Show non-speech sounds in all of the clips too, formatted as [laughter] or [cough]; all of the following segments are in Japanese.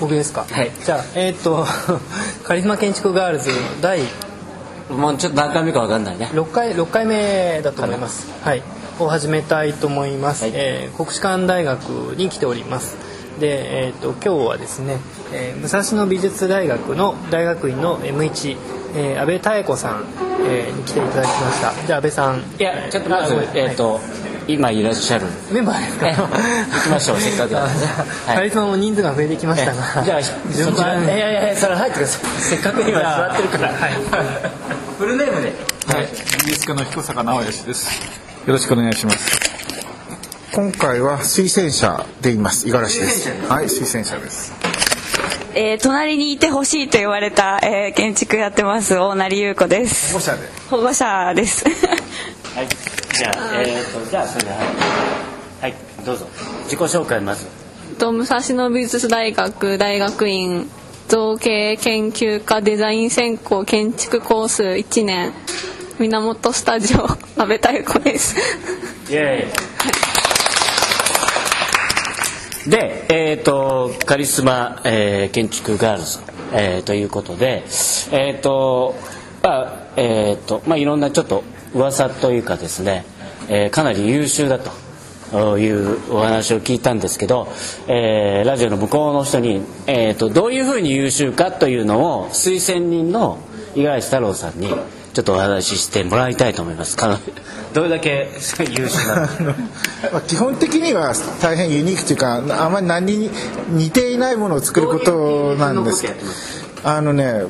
僕ですか？はい。じゃあえーっと [laughs] カリスマ建築ガールズ第もうちょっと何回目かわかんないね。6回六回目だと思います。はい。を始めたいと思います、はい。えー国士舘大学に来ております。で、えー、と今日はですね、えー武蔵野美術大学の大学院の M1、えー、安倍妙子さん、えーに来ていただきました。じゃあ安倍さん。いやちょっとまずえっと今いらっしゃる。メンバーですか？え行きましょう [laughs] せっかくだからあじゃあはい。カリスマも人数が増えてきましたがじゃあ順番。いやいやいやそれ入ってください。せっかく今座ってるから。はい。フルネームで。はい、美術家の彦坂直義です。よろしくお願いします。今回は推薦者でいます。五十嵐です。はい、推薦者です。えー隣にいてほしいと言われた、えー建築やってます大成優子です。保護者で。保護者です。はいじゃあえっとじゃあそれではい。はいどうぞ。自己紹介まず。と武蔵野美術大学大学院造形研究科デザイン専攻建築コース1年源スタジオ安倍太子です。イエーイ。でえっ、とカリスマ、えー建築ガールズ、えーということでえっ、とまあえっ、とまあいろんなちょっと噂というかですね、えーかなり優秀だというお話を聞いたんですけど、えーラジオの向こうの人に、えー、とどういうふうに優秀かというのを推薦人の五十嵐太郎さんにちょっとお話ししてもらいたいと思いますどれだけ優秀な [laughs] 基本的には大変ユニークというか、あまり何に似ていないものを作ることなんですけど。あのね。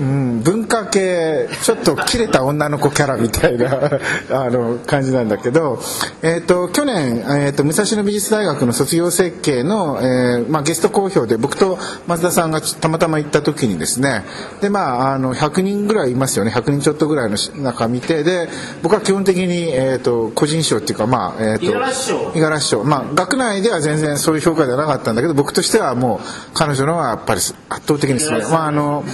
うん、文化系ちょっと切れた女の子キャラみたいな [laughs] あの感じなんだけど、えー、と去年、えー、と武蔵野美術大学の卒業設計の、えーまあ、ゲスト講評で僕と松田さんがたまたま行った時にですねで、まあ、あの100人ぐらいいますよね。100人ちょっとぐらいの中見てで僕は基本的に、えー、と個人賞っていうか、まあえー、と五十嵐賞。五十嵐賞。まあ学内では全然そういう評価ではなかったんだけど僕としてはもう彼女のはやっぱり圧倒的にすごいまああの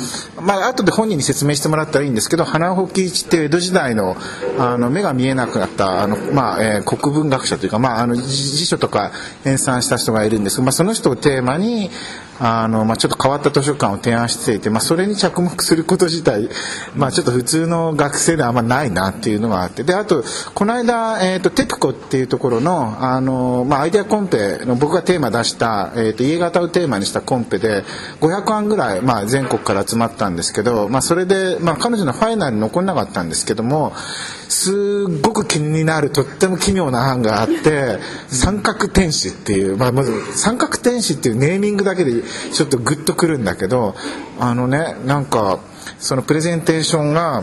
まあ後で本人に説明してもらったらいいんですけど花穂喜一って江戸時代のあの目が見えなくなったあの、まあえー国文学者というか、まあ、あの辞書とか編纂した人がいるんですけど、まあ、その人をテーマにあの、まあ、ちょっと変わった図書館を提案していて、まあ、それに着目すること自体、まあ、ちょっと普通の学生ではあんまないなっていうのがあって。であとこの間、えー、とテプコっていうところのあの、まあ、アイデアコンペの僕がテーマ出した、えー、と家型をテーマにしたコンペで500案ぐらい、まあ、全国から集まったんですけど、まあ、それで、まあ、彼女のファイナルに残んなかったんですけどもすっごく気になるとっても奇妙な案があって三角天使っていう、まあ、まず三角天使っていうネーミングだけでちょっとグッとくるんだけどあのねなんかそのプレゼンテーションが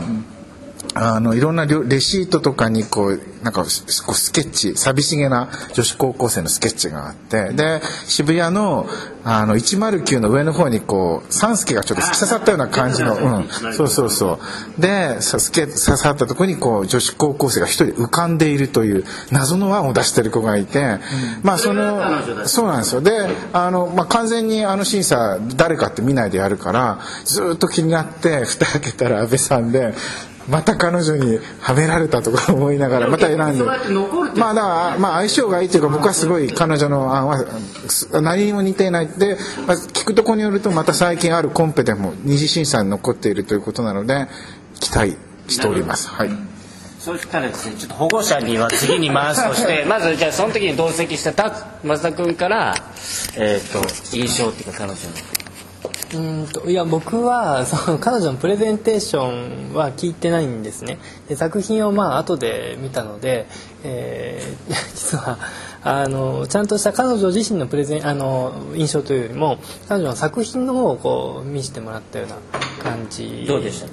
あのいろんなレレシートとかにこうなんかスケッチ寂しげな女子高校生のスケッチがあってで渋谷のあの109の上の方にこう三助がちょっと突き刺さったような感じの、うん、そうそうそう。でさスケ刺さったところにこう女子高校生が一人浮かんでいるという謎の案を出してる子がいて、まあそのそうなんですよ。であの、まあ、完全にあの審査誰かって見ないでやるからずっと気になって蓋開けたら安倍さんで。また彼女にはめられたとか思いながらまた選んで。まあだからまあ相性がいいというか僕はすごい彼女の案はす何にも似ていないで、まあ、聞くとこによるとまた最近あるコンペでも二次審査に残っているということなので期待しております。はい。そうしたらですねちょっと保護者には次に回すとしてまずじゃあその時に同席したた増田君から、えー、と印象っていうか彼女のうーんといや僕は [laughs] その彼女のプレゼンテーションは聞いてないんですね。で作品をまあ後で見たので、えー [laughs] 実はあのちゃんとした彼女自身のプレゼンあの印象というよりも彼女の作品の方をこう見せてもらったような感じ。どうでした？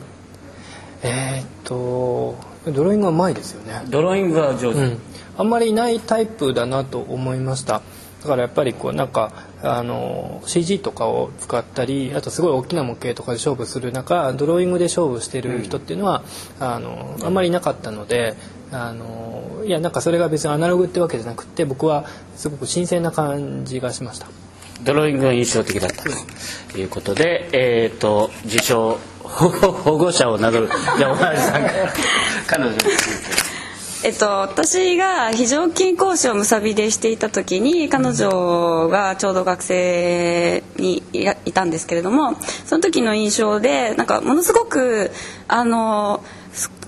えーっとドローイングはうまいですよね。ドローイングは上手、うん、あんまりいないタイプだなと思いましただからやっぱりこうなんかあの CG とかを使ったりあとすごい大きな模型とかで勝負する中ドローイングで勝負してる人っていうのは、あのあんまりいなかったのであのいやなんかそれが別にアナログってわけじゃなくて僕はすごく新鮮な感じがしました。ドローイングが印象的だったということで、えっ、と自称保護者を名乗るじゃあお前さんから彼女についてえっと、私が非常勤講師をむさびでしていた時に彼女がちょうど学生にいたんですけれどもその時の印象でなんかものすごくあの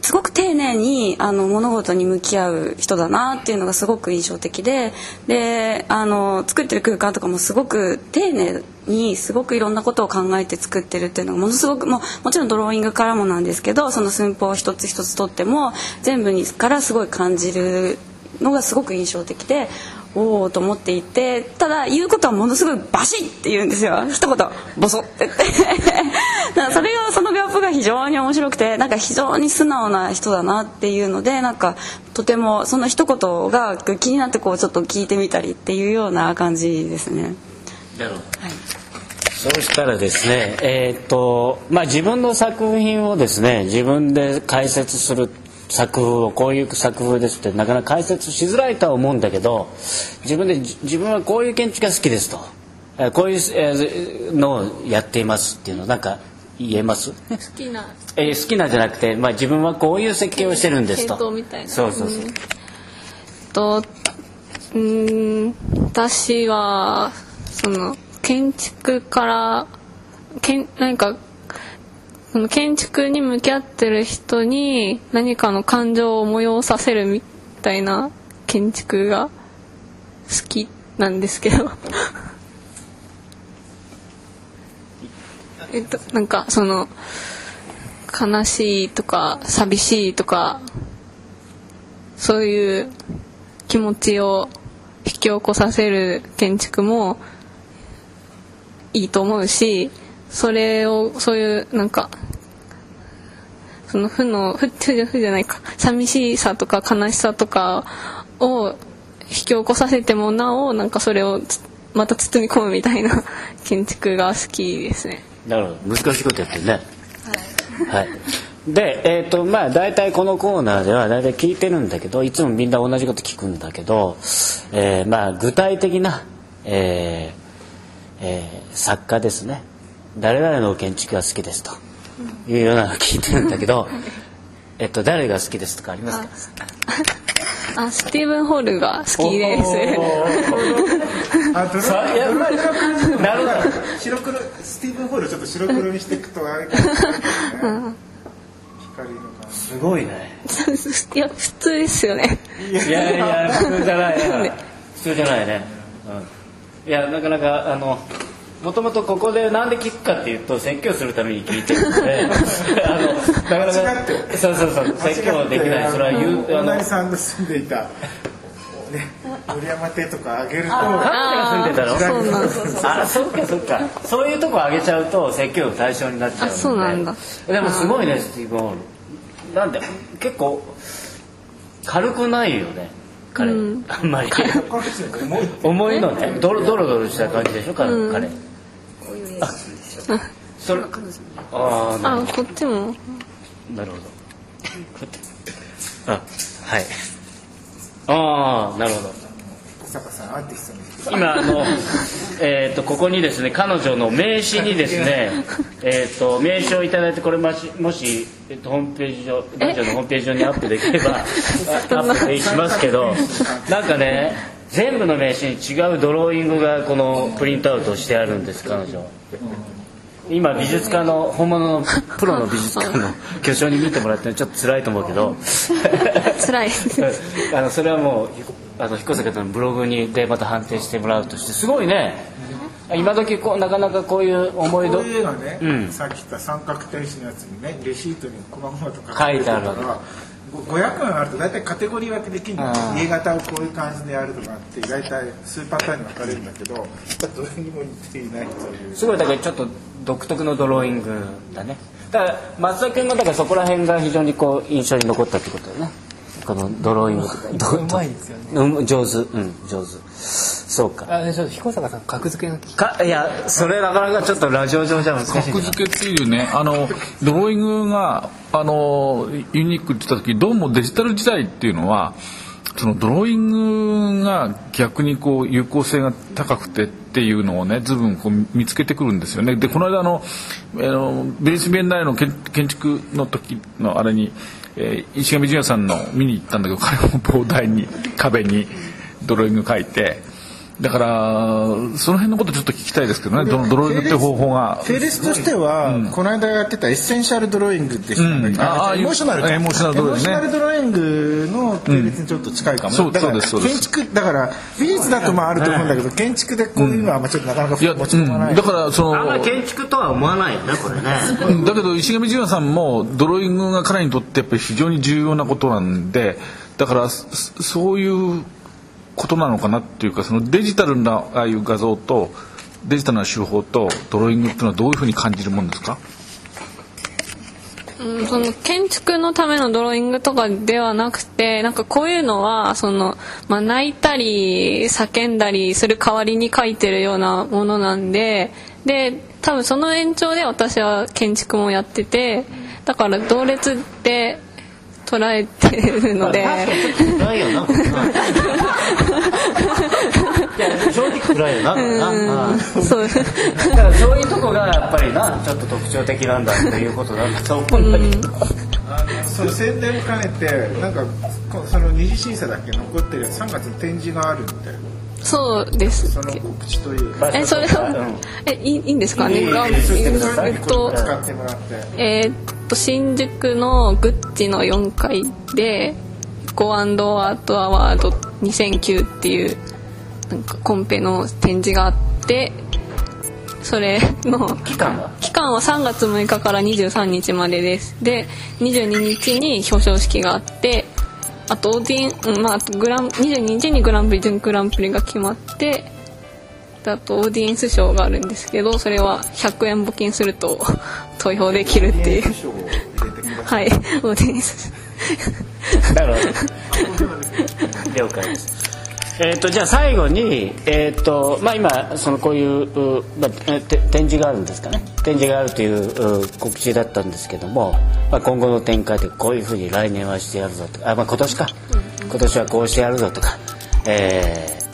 すごく丁寧にあの物事に向き合う人だなっていうのがすごく印象的でであの作ってる空間とかもすごく丁寧にすごくいろんなことを考えて作ってるっていうのがものすごくももちろんドローイングからもなんですけどその寸法一つ一つとっても全部にからすごい感じるのがすごく印象的でおおと思っていてただ言うことはものすごいバシッって言うんですよ。一言ボソってって。[laughs] それがそのギャップが非常に面白くてなんか非常に素直な人だなっていうのでなんかとてもその一言が気になってこうちょっと聞いてみたりっていうような感じですね。なるほどそうしたらですね、えーっとまあ、自分の作品をですね自分で解説する作風をこういう作風ですってなかなか解説しづらいとは思うんだけど自分でじ自分はこういう建築が好きですとえーこういうえーのをやっていますっていうのなんか言えます？好きな。えー好きなんじゃなくて、まあ、自分はこういう設計をしてるんですと。系統みたいな。そうそうそう、うん。とうーん私はその建築からけん何かその建築に向き合ってる人に何かの感情を催させるみたいな建築が好きなんですけどえっとなんかその悲しいとか寂しいとかそういう気持ちを引き起こさせる建築もいいと思うしそれをそういうなんかその負の負負じゃ負じゃないか寂しさとか悲しさとかを引き起こさせてもなおなんかそれをまた包み込むみたいな [laughs] 建築が好きですね。なるほど。難しいことやってるね。はい、でえっ、とまあ大体このコーナーでは大体聞いてるんだけどいつもみんな同じこと聞くんだけど、えーまあ具体的な、えーえー作家ですね。誰々の建築が好きですと。いうようなのを聞いてるんだけど、[laughs] えっと誰が好きですとかありますか？あスティーブン・ホールが好きです。あとさやっぱりなるほど。白黒。スティーブン・ホールちょっと白黒にしていくとあれかもしれないね。光の感じ。[laughs] すごいね。いや普通ですよね。いやいや普通じゃない。ね普通じゃないね、うん、いやなかなかあのもともとここでなんで聞くかっていうと説教するために聞いてるので。[laughs] あのなかなか間違ってそうそうそう。説教できない。それは言うあのあのさんの住んでいたね森山邸とかあげると彼女が住んでたの？そうなん。あそっかそっか。そういうとこあげちゃうと説教の対象になっちゃうそうなんだ。でもすごいねスティーブン・ホールなんで結構軽くないよね。彼、あんまり。重いのね。ドロドロドロした感じでしょ彼,、彼。あ。それああなるあこっちも？なるほど。あはい。ああなるほど坂さんアーティストの人今あの、えー、とここにですね彼女の名刺にですね [laughs] えーと名刺をいただいてこれもしもし、えっとホームページ上ラジオのホームページ上にアップできれば [laughs] あアップしますけどなんかね全部の名刺に違うドローイングがこのプリントアウトしてあるんです彼女。今美術家の本物のプロの美術家の [laughs] 巨匠に見てもらってちょっと辛いと思うけど。辛い。あのそれはもうあの彦坂さんのブログにでまた判定してもらうとしてすごいね。今時こうなかなかこういう思いこどういうのね、うん。さっき言った三角天使のやつにねレシートに細々と書書いてあるからご500円あると大体カテゴリー分けできるのあー家型をこういう感じでやるとかって大体数パターンに分かれるんだけどどれにも似ていないという。すごいだからちょっと独特のドローイングだね。だから松田君がだからそこら辺が非常にこう印象に残ったってことだよねこのドローイングうまいですよね。うん上手。うん上手。そうか。あちょっと彦坂さん格付けが聞きかいやそれなかなかちょっとラジオ上じゃ難しいな。格付けっていうねあのドローイングがあのユニークって言った時どうもデジタル時代っていうのはそのドローイングが逆にこう有効性が高くてっていうのをね随分こう見つけてくるんですよね。でこの間あのあのベニスビエンナーレの建築の時のあれに、えー石上純也さんの見に行ったんだけど彼も膨大に壁にドローイング描いてだからその辺のことちょっと聞きたいですけどね。どのドローイングって方法が。フェレスとしては、この間やってたエッセンシャルドローイングでしたね、うん。ああエモーショナルかエモーショナルドローイングね。エモーショナルドローイングの系列にちょっと近いかも、そうだからそうですそうです。建築だから美術だとまああると思うんだけど、建築でこういうのはまあちょっとなかなかいや、持ち込まない、うん。だからそのあんまり建築とは思わないよねこれね。うん。だけど石上淳也さんもドローイングが彼にとってやっぱり非常に重要なことなんでだからそそういうことなのかなっていうかそのデジタルなああいう画像とデジタルな手法とドローイングっていうのはどういうふうに感じるもんですか？うん、その建築のためのドローイングとかではなくてなんかこういうのはその、まあ、泣いたり叫んだりする代わりに描いてるようなものなんでで多分その延長で私は建築もやっててだから同列で捉えてるので正直暗いよな。うん。そう。だからそういうとこがやっぱりなちょっと特徴的なんだということなんだと思うんだけど、その宣伝を兼ねてなんかこその二次審査だけ残ってるやつ3月に展示があるみたいな。そうです。その告知というか。えそれはえいいいいんですかね？あえっとえーっと新宿のグッチの4階で「ゴアンドアートアワード2009」っていうなんかコンペの展示があってそれの期間は？期間は3月6日から23日までです。で22日に表彰式があってあとオーディン、うんまああとグラン22日にグランプリ準グランプリが決まってであとオーディエンス賞があるんですけどそれは100円募金すると [laughs] 投票できるっていう。はい。オーディエンス。なるほど了解ですえー、とじゃあ最後に、えーとまあ、今そのこういうう、まあ、えて展示があるんですかね。展示があるというう告知だったんですけども、まあ、今後の展開でこういうふうに来年はしてやるぞとかあ、まあ、今年か。今年はこうしてやるぞとか、えー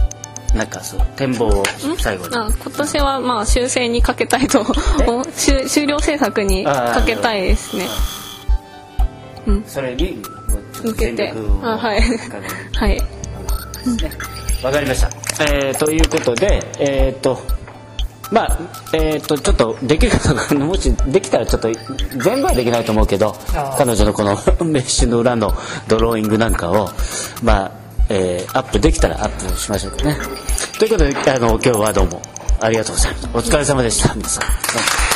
なんかそう展望を最後に。あ今年はまあ修正にかけたいと [laughs] 終終了制作にかけたいですね。それに向けてあはい。[laughs] はいわかりました。えー、ということで、えっ、と、まあ、えっ、と、ちょっとできるかな、もしできたらちょっと、全部はできないと思うけど、彼女のこのメッシュの裏のドローイングなんかを、まあ、えーアップできたらアップしましょうかね。ということで、あの、今日はどうもありがとうございます。お疲れ様でした、皆さん。